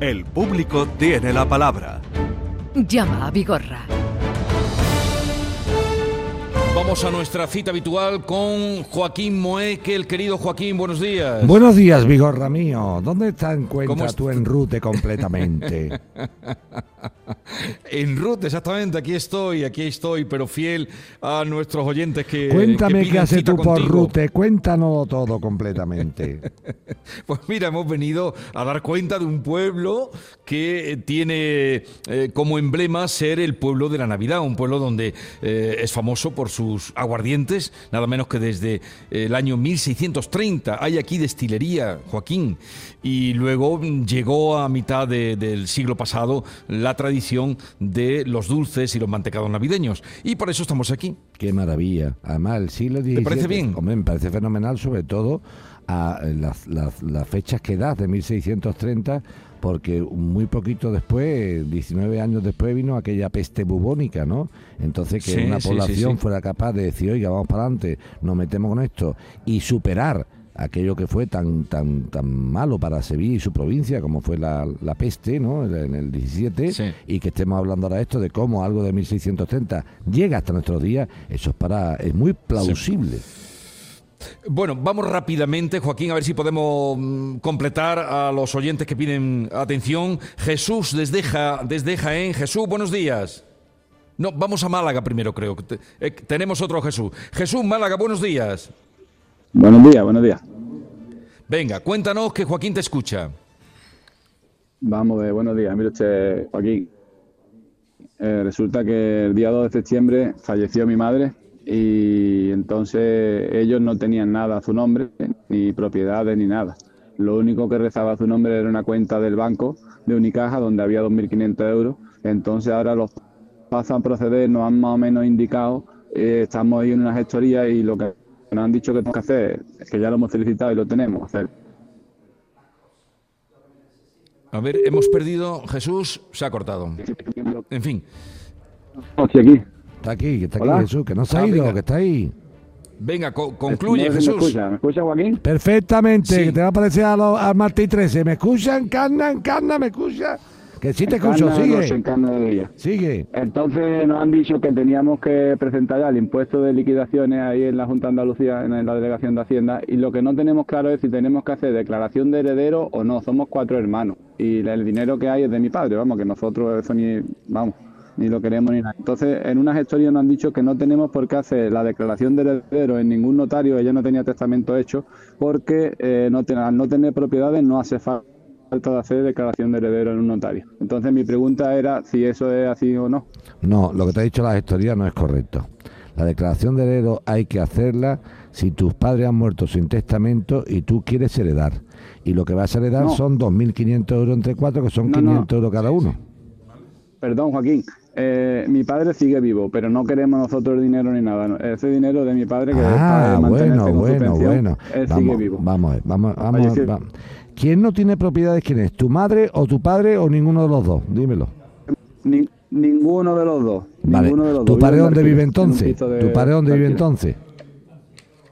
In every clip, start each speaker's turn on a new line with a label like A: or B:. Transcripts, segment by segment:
A: El público tiene la palabra.
B: Llama a Vigorra.
C: Vamos a nuestra cita habitual con Joaquín Moeque, el querido Joaquín, buenos días.
D: Buenos días, Vigorra mío. ¿Dónde te encuentras
C: ¿Cómo
D: tú en rute completamente?
C: En Ruth, exactamente, aquí estoy, aquí estoy, pero fiel a nuestros oyentes que.
D: Cuéntame
C: que
D: qué haces
C: cita
D: tú por rute, cuéntanos todo completamente.
C: Pues mira, hemos venido a dar cuenta de un pueblo que eh, tiene eh, como emblema ser el pueblo de la Navidad, un pueblo donde eh, es famoso por sus aguardientes, nada menos que desde el año 1630. Hay aquí destilería, Joaquín, y luego llegó a mitad de- del siglo pasado la tradición de los dulces y los mantecados navideños. Y por eso estamos aquí.
D: Qué maravilla. Además, el siglo XVII...
C: parece bien?
D: Hombre, me parece fenomenal, sobre todo a eh, las, las- las fechas que das de 1630, porque muy poquito después, 19 años después, vino aquella peste bubónica, ¿no? Entonces, que
C: Sí,
D: una
C: sí,
D: población
C: sí.
D: fuera capaz de decir, oiga, vamos para adelante, nos metemos con esto, y superar aquello que fue tan tan tan malo para Sevilla y su provincia como fue la, la peste ¿no? en el 17
C: Sí.
D: y que estemos hablando ahora de esto de cómo algo de 1630 llega hasta nuestros días eso es para es muy plausible
C: Bueno, vamos rápidamente, Joaquín, a ver si podemos mm, completar a los oyentes que piden atención. Jesús desde, Ja- desde Jaén. Jesús, buenos días. No, vamos a Málaga primero, creo. eh, tenemos otro Jesús. Jesús, Málaga, buenos días.
E: Buenos días, buenos días.
C: Venga, cuéntanos que Joaquín te escucha.
E: Vamos de buenos días. Mire usted, Joaquín. Eh, resulta que el día 2 de septiembre falleció mi madre y entonces ellos no tenían nada a su nombre, ni propiedades ni nada. Lo único que rezaba a su nombre era una cuenta del banco de Unicaja donde había 2.500 euros. Entonces ahora los pasan a proceder, nos han más o menos indicado, eh, estamos ahí en una gestoría y lo que nos han dicho que tenemos que hacer, es que ya lo hemos solicitado y lo tenemos, hacer
C: A ver, hemos perdido. Jesús se ha cortado. En fin.
E: No, estoy aquí.
D: está aquí que está aquí
E: Hola.
D: Jesús que no se ha
C: Ah,
D: ido
C: venga.
D: que está ahí
C: Venga, co- concluye,
E: No sé si
C: Jesús.
E: ¿Me escucha? ¿Me escucha, Joaquín?
D: perfectamente
C: Sí.
D: que te va a parecer a los- al martes 13 me escuchan Carna Carna me escucha que sí te escucho sigue sigue
E: Entonces nos han dicho que teníamos que presentar ya el impuesto de liquidaciones ahí en la Junta de Andalucía, en la Delegación de Hacienda, y lo que no tenemos claro es si tenemos que hacer declaración de heredero o no. Somos cuatro hermanos y el dinero que hay es de mi padre, vamos, que nosotros eso ni, vamos, ni lo queremos ni nada. Entonces, en una gestoría nos han dicho que no tenemos por qué hacer la declaración de heredero en ningún notario, ella no tenía testamento hecho, porque eh, no ten- al no tener propiedades no hace falta falta de hacer declaración de heredero en un notario. Entonces mi pregunta era si eso es así o no.
D: No, lo que te ha dicho la gestoría no es correcto. La declaración de heredero hay que hacerla si tus padres han muerto sin testamento y tú quieres heredar. Y lo que vas a heredar
E: No.
D: son 2.500 euros entre cuatro, que son
E: No, no.
D: 500 euros cada uno.
E: Perdón, Joaquín. eh, mi padre sigue vivo, pero no queremos nosotros dinero ni nada. Ese dinero de mi padre que es para
D: Ah, bueno,
E: con
D: bueno, bueno.
E: Él
D: Vamos,
E: sigue vivo.
D: vamos, vamos, vamos, vamos. ¿Quién no tiene propiedades? ¿Quién es? ¿Tu madre o tu padre o ninguno de los dos? Dímelo.
E: Ni- ninguno de los dos.
D: Vale.
E: ninguno de los
D: ¿Tu
E: dos.
D: padre dónde vive entonces?
E: de-
D: ¿Tu padre dónde
E: de
D: vive entonces?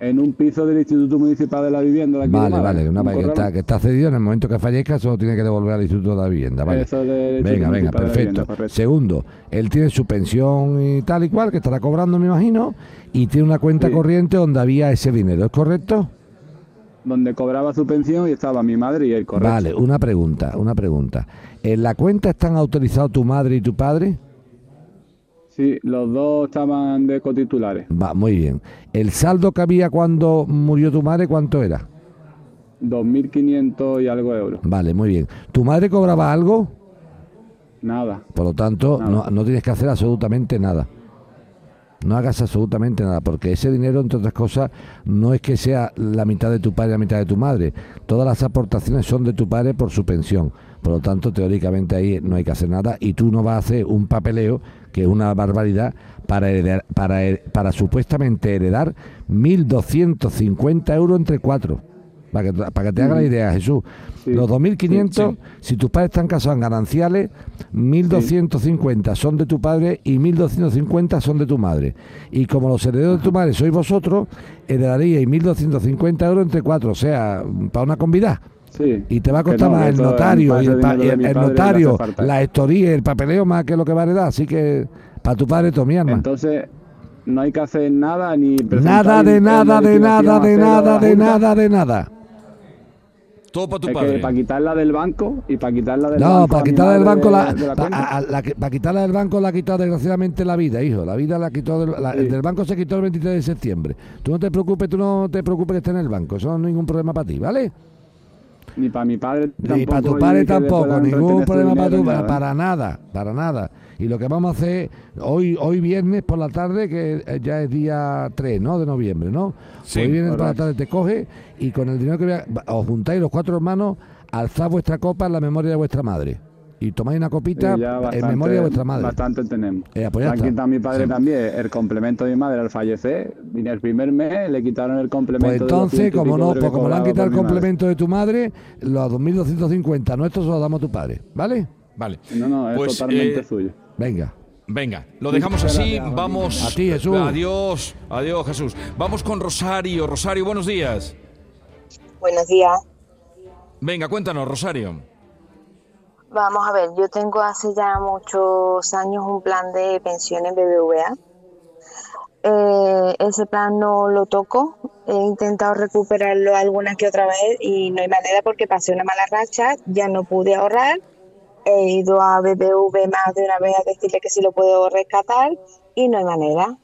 E: En un piso del Instituto Municipal de la Vivienda de aquí de
D: Vale, vale, una
E: un
D: vez que está, que está cedido en el momento que fallezca, solo tiene que devolver al Instituto de la Vivienda, vale.
E: Eso del Instituto
D: Venga, venga, perfecto.
E: Vivienda.
D: Segundo, él tiene su pensión y tal y cual, que estará cobrando, me imagino, y tiene una cuenta
E: Sí.
D: corriente donde había ese dinero, ¿es correcto?
E: Donde cobraba su pensión y estaba mi madre y él, correcto.
D: Vale, una pregunta, una pregunta. ¿En la cuenta están autorizados tu madre y tu padre?
E: Sí, los dos estaban de cotitulares.
D: Va, muy bien. ¿El saldo que había cuando murió tu madre cuánto era?
E: 2.500 y algo euros.
D: Vale, muy bien. ¿Tu madre cobraba algo?
E: Nada.
D: Por lo tanto,
E: Nada.
D: no, no tienes que hacer absolutamente nada. No hagas absolutamente nada, porque ese dinero, entre otras cosas, no es que sea la mitad de tu padre y la mitad de tu madre. Todas las aportaciones son de tu padre por su pensión. Por lo tanto, teóricamente ahí no hay que hacer nada y tú no vas a hacer un papeleo, que es una barbaridad, para, heredar, para, para supuestamente heredar 1.250 euros entre cuatro. Para que, para que te haga la idea, Jesús.
E: Sí.
D: Los 2.500,
E: Sí,
D: si tus padres están casados en gananciales, 1.250 son de tu padre y 1.250 son de tu madre. Y como los herederos de tu madre sois vosotros, heredaríais 1.250 euros entre cuatro, o sea, para una convidad.
E: Sí.
D: Y te va a costar
E: no,
D: más el notario, y el, y notario, la historia, el papeleo más que lo que va a heredar. Así que para tu padre, todo mi.
E: Entonces, no hay que hacer nada ni
D: Nada de nada, de nada, de nada, de nada, de nada.
C: Todo para tu
E: Es que
C: padre.
E: para quitarla del banco y para quitarla del
D: No,
E: banco.
D: para
E: a mi
D: quitarla del banco,
E: de-
D: la,
E: de la
D: pa-
E: cuenta.
D: a- a- la que- para quitarla del banco la ha quitado desgraciadamente la vida, hijo. La vida la quitó del, la-
E: Sí.
D: del banco se quitó el 23 de septiembre. Tú no te preocupes, tú no te preocupes que esté en el banco. Eso no es ningún problema para ti, ¿vale?
E: Ni para mi padre tampoco.
D: Ni para tu padre tampoco, ningún problema para tu
E: ni
D: para,
E: nada.
D: para nada. Y lo que vamos a hacer hoy hoy viernes por la tarde, que eh, ya es día 3, ¿no? De noviembre, ¿no?
C: Sí,
D: hoy viernes por la tarde te coge y con el dinero que vea- va- os juntáis los cuatro hermanos, alzad vuestra copa en la memoria de vuestra madre. Y tomáis una copita
E: ya
D: en memoria de vuestra madre.
E: Bastante tenemos.
D: Eh, pues
E: han
D: está.
E: quitado a mi padre
C: Sí.
E: también el complemento de mi madre al fallecer. Y en el primer mes le quitaron el complemento.
D: Pues entonces,
E: 200 y
D: como no, pues como le han quitado el
E: madre.
D: complemento de tu madre, los 2.250 nuestros se los damos a tu padre, ¿vale?
C: Vale.
E: No, no, es
C: Pues,
E: totalmente
C: eh,
E: suyo.
D: Venga.
C: Venga, lo dejamos así. Vamos.
D: A ti, Jesús.
C: Adiós, adiós, Jesús. Vamos con Rosario. Rosario, buenos días.
F: Buenos días.
C: Venga, cuéntanos, Rosario.
F: Vamos a ver, yo tengo hace ya muchos años un plan de pensión en BBVA. Eh, ese plan no lo toco. He intentado recuperarlo alguna que otra vez y no hay manera porque pasé una mala racha, ya no pude ahorrar. He ido a BBV más de una vez a decirle que sí lo puedo rescatar y no hay manera.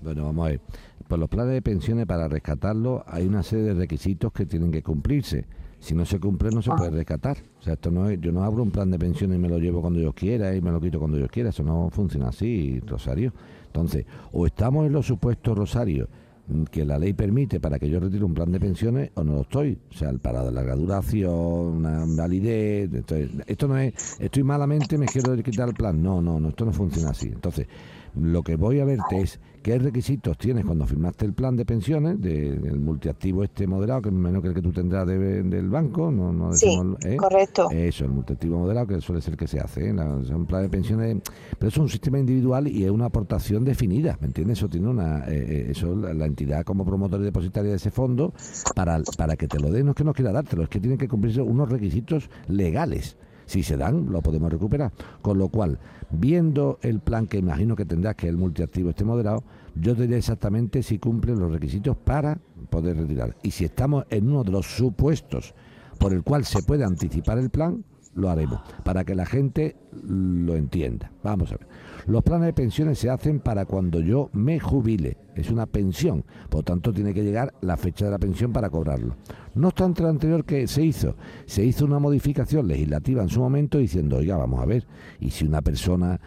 D: Bueno, vamos a ver. Por los planes de pensiones, para rescatarlo, hay una serie de requisitos que tienen que cumplirse. Si no se cumple, no se puede rescatar. O sea, esto no es, yo no abro un plan de pensiones y me lo llevo cuando yo quiera y me lo quito cuando yo quiera. Eso no funciona así, Rosario. Entonces, o estamos en los supuestos, Rosario, mm, que la ley permite para que yo retire un plan de pensiones o no lo estoy. O sea, el parado de larga duración, una validez. Entonces, esto no es, estoy malamente, me quiero quitar el plan. No, no, no, esto no funciona así. Entonces, lo que voy a verte es qué requisitos tienes cuando firmaste el plan de pensiones de- del multiactivo este moderado, que es menos que el que tú tendrás de- del banco, no, no
F: Sí,
D: decimos, ¿eh?
F: correcto.
D: Eso, el multiactivo moderado, que suele ser el que se hace, ¿eh? La- es un plan de pensiones, pero es un sistema individual y es una aportación definida, ¿me entiendes? Eso tiene una, eh, eh, eso la, la entidad como promotor y depositaria de ese fondo, para, para que te lo den, no es que no quiera dártelo, es que tienen que cumplirse unos requisitos legales. Si se dan, lo podemos recuperar. Con lo cual, viendo el plan que imagino que tendrás, que el multiactivo este moderado, yo te diré exactamente si cumple los requisitos para poder retirar. Y si estamos en uno de los supuestos por el cual se puede anticipar el plan, lo haremos, para que la gente lo entienda. Vamos a ver. Los planes de pensiones se hacen para cuando yo me jubile. Es una pensión. Por tanto, tiene que llegar la fecha de la pensión para cobrarlo. No obstante lo anterior que se hizo, se hizo una modificación legislativa en su momento diciendo, oiga, vamos a ver, y si una persona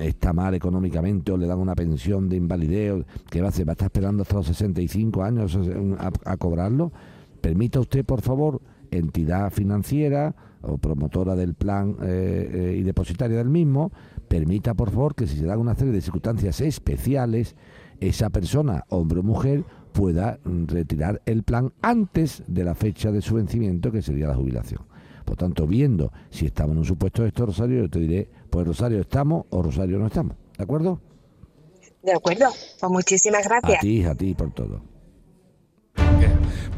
D: está mal económicamente o le dan una pensión de invalidez, ¿qué va a hacer? ¿Va a estar esperando hasta los 65 años a, a cobrarlo? Permita usted, por favor, entidad financiera o promotora del plan eh, eh, y depositaria del mismo, permita, por favor, que si se dan una serie de circunstancias especiales, esa persona, hombre o mujer, pueda mm, retirar el plan antes de la fecha de su vencimiento, que sería la jubilación. Por tanto, viendo si estamos en un supuesto de esto, Rosario, yo te diré, pues Rosario estamos o Rosario no estamos. ¿De acuerdo?
F: De acuerdo, pues muchísimas
D: A
F: gracias.
D: ti, a ti por todo.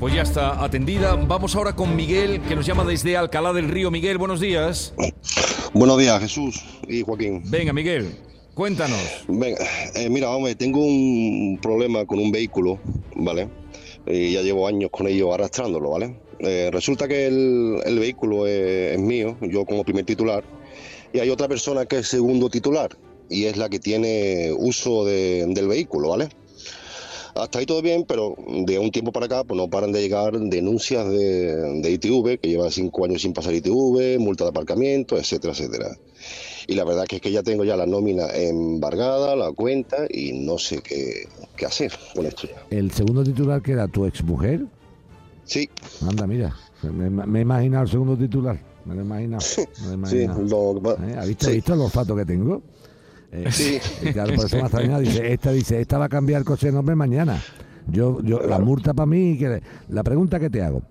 C: Pues ya está atendida. Vamos ahora con Miguel, que nos llama desde Alcalá del Río. Miguel, buenos días.
G: Buenos días, Jesús y Joaquín.
C: Venga, Miguel, cuéntanos.
G: Venga, eh, mira, hombre, tengo un problema con un vehículo, ¿vale? Y ya llevo años con ello arrastrándolo, ¿vale? Eh, resulta que el, el vehículo es, es mío, yo como primer titular, y hay otra persona que es segundo titular, y es la que tiene uso de- del vehículo, ¿vale? Hasta ahí todo bien, pero de un tiempo para acá pues no paran de llegar denuncias de, de ITV, que lleva cinco años sin pasar ITV, multa de aparcamiento, etcétera, etcétera. Y la verdad que es que ya tengo ya la nómina embargada, la cuenta, y no sé qué, qué hacer con esto ya.
D: El segundo titular, que era tu exmujer,
G: Sí,
D: anda, mira, me, me he imaginado el segundo titular. Me lo he imaginado. Me lo he
G: sí,
D: imaginado.
G: lo,
D: ¿Eh? ¿Ha visto,
G: sí.
D: ¿ha visto el olfato que tengo? Eh,
G: Sí.
D: y claro, por eso me ha extrañado. Dice, esta dice, esta va a cambiar el coche de nombre mañana. Yo, yo, la multa para mí, que la pregunta que te hago,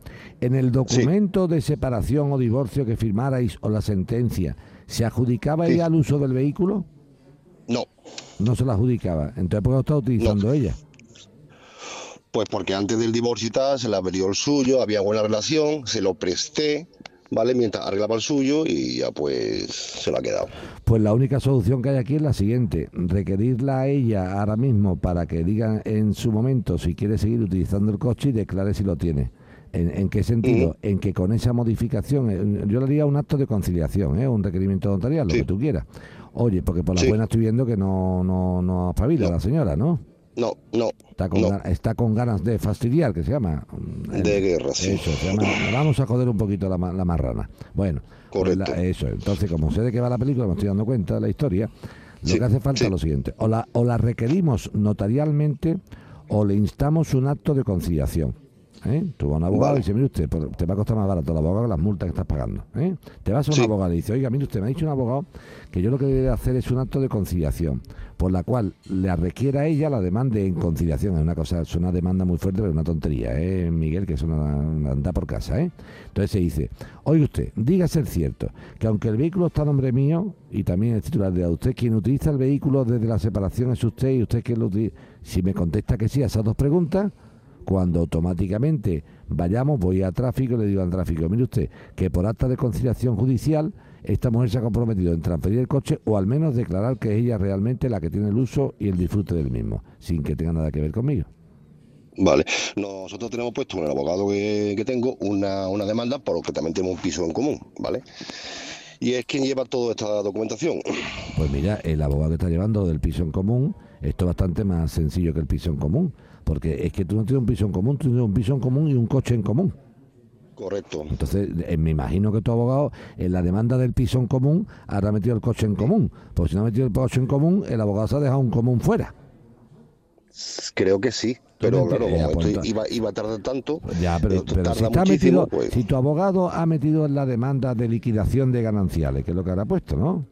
D: en el documento de separación o divorcio que firmarais o la sentencia, ¿se adjudicaba
G: Sí.
D: ella el uso del vehículo?
G: no.
D: No se la adjudicaba. Entonces, ¿por qué lo está utilizando ella?
G: Pues porque antes del divorcio y tal, se le abrió el suyo, había buena relación, se lo presté, ¿vale? Mientras arreglaba el suyo y ya pues se lo ha quedado.
D: Pues la única solución que hay aquí es la siguiente, requerirla a ella ahora mismo para que diga en su momento si quiere seguir utilizando el coche y declare si lo tiene. ¿En, qué sentido? En que con esa modificación, eh, yo le haría un acto de conciliación, ¿eh? un requerimiento notarial, lo que tú quieras. Oye, porque por la buena estoy viendo que no, no, no espabila la señora, ¿no?
G: No, no.
D: Está con, está con ganas de fastidiar, que se llama.
G: De guerra, sí.
D: Eso, se llama, vamos a joder un poquito la, la marrana. Bueno, pues eso. Entonces, como sé de qué va la película, me estoy dando cuenta de la historia, lo que hace falta es lo siguiente. O la, o la requerimos notarialmente o le instamos un acto de conciliación. ¿Eh? Tú vas a un abogado y dice, mire usted, pues, te va a costar más barato el abogado que las multas que estás pagando. ¿eh? Te vas a un abogado y dice, oiga, mire usted, me ha dicho un abogado que yo lo que debe hacer es un acto de conciliación, por la cual le requiera a ella la demanda en conciliación. Es una cosa, es una demanda muy fuerte, pero es una tontería, ¿eh, Miguel? Que es una, anda por casa, ¿eh? Entonces se dice, oiga usted, diga ser cierto, que aunque el vehículo está a nombre mío, y también es titular de usted, quien utiliza el vehículo desde la separación es usted, y usted quien lo utiliza. Si me contesta que sí a esas dos preguntas, cuando automáticamente vayamos, voy a tráfico y le digo al tráfico, mire usted, que por acta de conciliación judicial esta mujer se ha comprometido en transferir el coche o al menos declarar que es ella realmente la que tiene el uso y el disfrute del mismo, sin que tenga nada que ver conmigo.
G: Vale, nosotros tenemos puesto con el abogado que, tengo una, una demanda porque también tenemos un piso en común, ¿vale? Y es quien lleva toda esta documentación.
D: Pues mira, el abogado que está llevando del piso en común, esto es bastante más sencillo que el piso en común porque es que tú no tienes un piso en común, tú tienes un piso en común y un coche en común.
G: Correcto.
D: Entonces, eh, me imagino que tu abogado, en la demanda del piso en común, habrá metido el coche en común. Porque si no ha metido el coche en común, el abogado se ha dejado un común fuera.
G: Creo que sí, pero claro, como pues iba, a tardar tanto,
D: ya, pero, si, está metido, pues si tu abogado ha metido en la demanda de liquidación de gananciales, que es lo que habrá puesto, ¿no?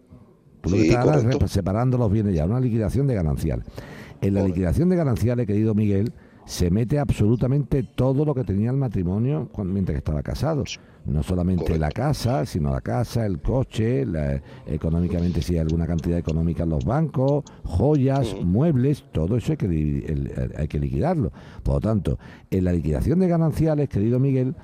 D: Tú lo que estás separando los bienes ya, una liquidación de gananciales. En la liquidación de gananciales, querido Miguel, se mete absolutamente todo lo que tenía el matrimonio mientras que estaba casado. No solamente la casa, sino la casa, el coche, económicamente si hay alguna cantidad económica en los bancos, joyas, muebles, todo eso hay que, hay que liquidarlo. Por lo tanto, en la liquidación de gananciales, querido Miguel,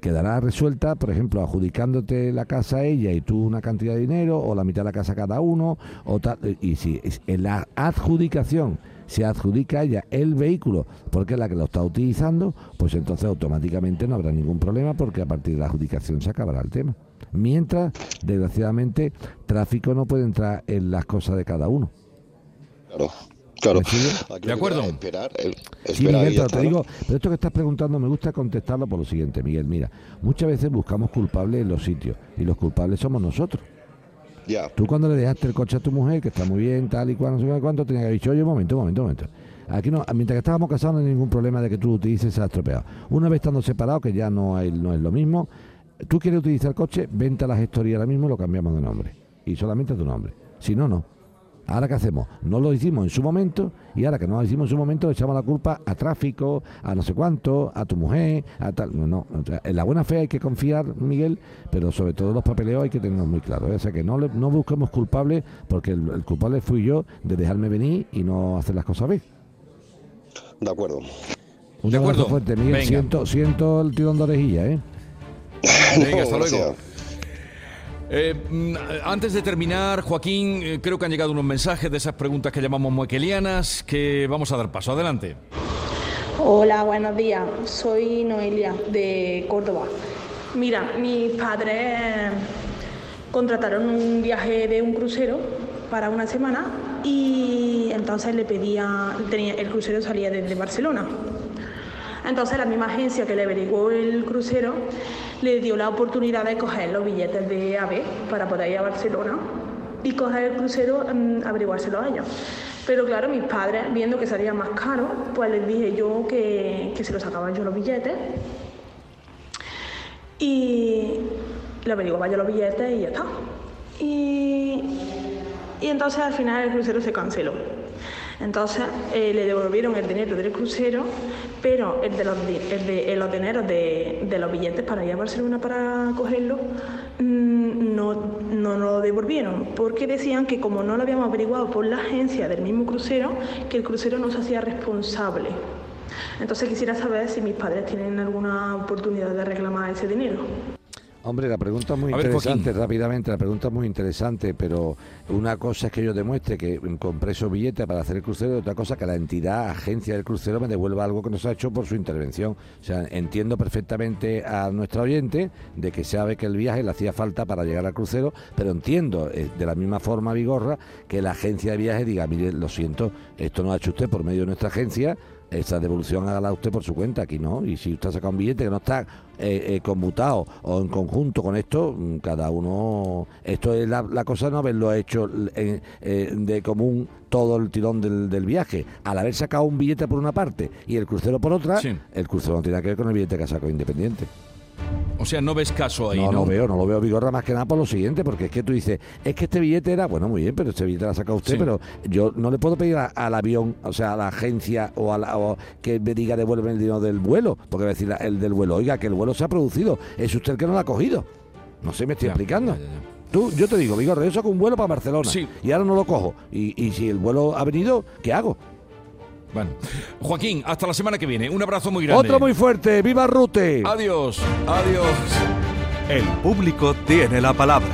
D: quedará resuelta, por ejemplo, adjudicándote la casa a ella y tú una cantidad de dinero, o la mitad de la casa cada uno, o tal, y si en la adjudicación se adjudica ella el vehículo porque es la que lo está utilizando, pues entonces automáticamente no habrá ningún problema porque a partir de la adjudicación se acabará el tema. Mientras, desgraciadamente, tráfico no puede entrar en las cosas de cada uno.
G: Claro. Claro.
C: ¿De acuerdo?
G: Esperar,
D: sí, Miguel, pero te digo, pero esto que estás preguntando me gusta contestarlo por lo siguiente, Miguel. Mira, muchas veces buscamos culpables en los sitios y los culpables somos nosotros.
G: Ya.
D: Tú cuando le dejaste el coche a tu mujer, que está muy bien, tal y cual, no sé cuánto, tenía que haber dicho, oye, un momento, un momento, un momento. Aquí no, mientras que estábamos casados no hay ningún problema de que tú lo utilices, se ha estropeado. Una vez estando separados, que ya no, hay, no es lo mismo, tú quieres utilizar el coche, vente a la gestoría ahora mismo y lo cambiamos de nombre. Y solamente a tu nombre. Si no, no. Ahora qué hacemos? No lo hicimos en su momento y ahora que no lo hicimos en su momento le echamos la culpa a tráfico, a no sé cuánto, a tu mujer, a tal. No, no. en la buena fe hay que confiar, Miguel, pero sobre todo los papeleos hay que tenerlos muy claros. ¿eh? O sea que no, no busquemos culpables porque el, culpable fui yo de dejarme venir y no hacer las cosas bien.
G: De acuerdo.
D: Un de acuerdo. fuerte, Miguel. Siento, siento el tirón de orejilla, ¿eh?
C: Venga, hasta luego. Eh, mm, antes de terminar, Joaquín, eh, creo que han llegado unos mensajes de esas preguntas que llamamos moequelianas que vamos a dar paso. Adelante.
H: Hola, buenos días. Soy Noelia de Córdoba. Mira, mis padres contrataron un viaje de un crucero para una semana y entonces le pedía, tenía, el crucero salía desde Barcelona. Entonces la misma agencia que le averiguó el crucero le dio la oportunidad de coger los billetes de AVE para poder ir a Barcelona y coger el crucero, um, averiguárselo a ellos. Pero claro, mis padres, viendo que salía más caro, pues les dije yo que, que se los sacaba yo los billetes. Y le averiguaba yo los billetes y ya está. Y, y entonces al final el crucero se canceló. Entonces eh, le devolvieron el dinero del crucero, pero el de los, el de, los dineros de, los billetes para ir a Barcelona para cogerlo mm, no, no lo devolvieron, porque decían que como no lo habíamos averiguado por la agencia del mismo crucero, que el crucero no se hacía responsable Entonces quisiera saber si mis padres tienen alguna oportunidad de reclamar ese dinero.
D: Hombre, la pregunta es muy
C: A
D: interesante, rápidamente, la pregunta es muy interesante, pero una cosa es que yo demuestre que compré esos billetes para hacer el crucero y otra cosa que la entidad, agencia del crucero me devuelva algo que nos ha hecho por su intervención. O sea, entiendo perfectamente a nuestra oyente de que sabe que el viaje le hacía falta para llegar al crucero, pero entiendo eh, de la misma forma, Vigorra, que la agencia de viaje diga, mire, lo siento, esto no ha hecho usted por medio de nuestra agencia, esa devolución hágala usted por su cuenta, aquí no. Y si usted ha sacado un billete que no está eh, eh, conmutado o en conjunto con esto, mm, cada uno. Esto es la, la cosa no haberlo hecho en- eh, de común todo el tirón del, del viaje. Al haber sacado un billete por una parte y el crucero por otra,
C: Sí.
D: el crucero no tiene que ver con el billete que ha sacado independiente.
C: O sea, no ves caso ahí,
D: no,
C: ¿no?
D: lo veo, no lo veo Vigorra más que nada por lo siguiente, porque es que tú dices, es que este billete era, bueno, muy bien, pero este billete lo ha sacado usted,
C: Sí.
D: pero yo no le puedo pedir a- al avión, o sea, a la agencia o, a la- o que me diga devuelve el dinero del vuelo, porque va a decir el del vuelo, oiga, que el vuelo se ha producido, es usted el que no lo ha cogido. No sé, me estoy
C: Ya,
D: explicando.
C: ya, ya, ya.
D: Tú, yo te digo, Vigorra, yo saco un vuelo para Barcelona
C: Sí.
D: y ahora no lo cojo. Y, y si el vuelo ha venido, ¿qué hago?
C: Bueno. Joaquín, hasta la semana que viene. Un abrazo muy grande.
D: Otro muy fuerte, ¡viva Rute!
C: Adiós, adiós.
A: El público tiene la palabra.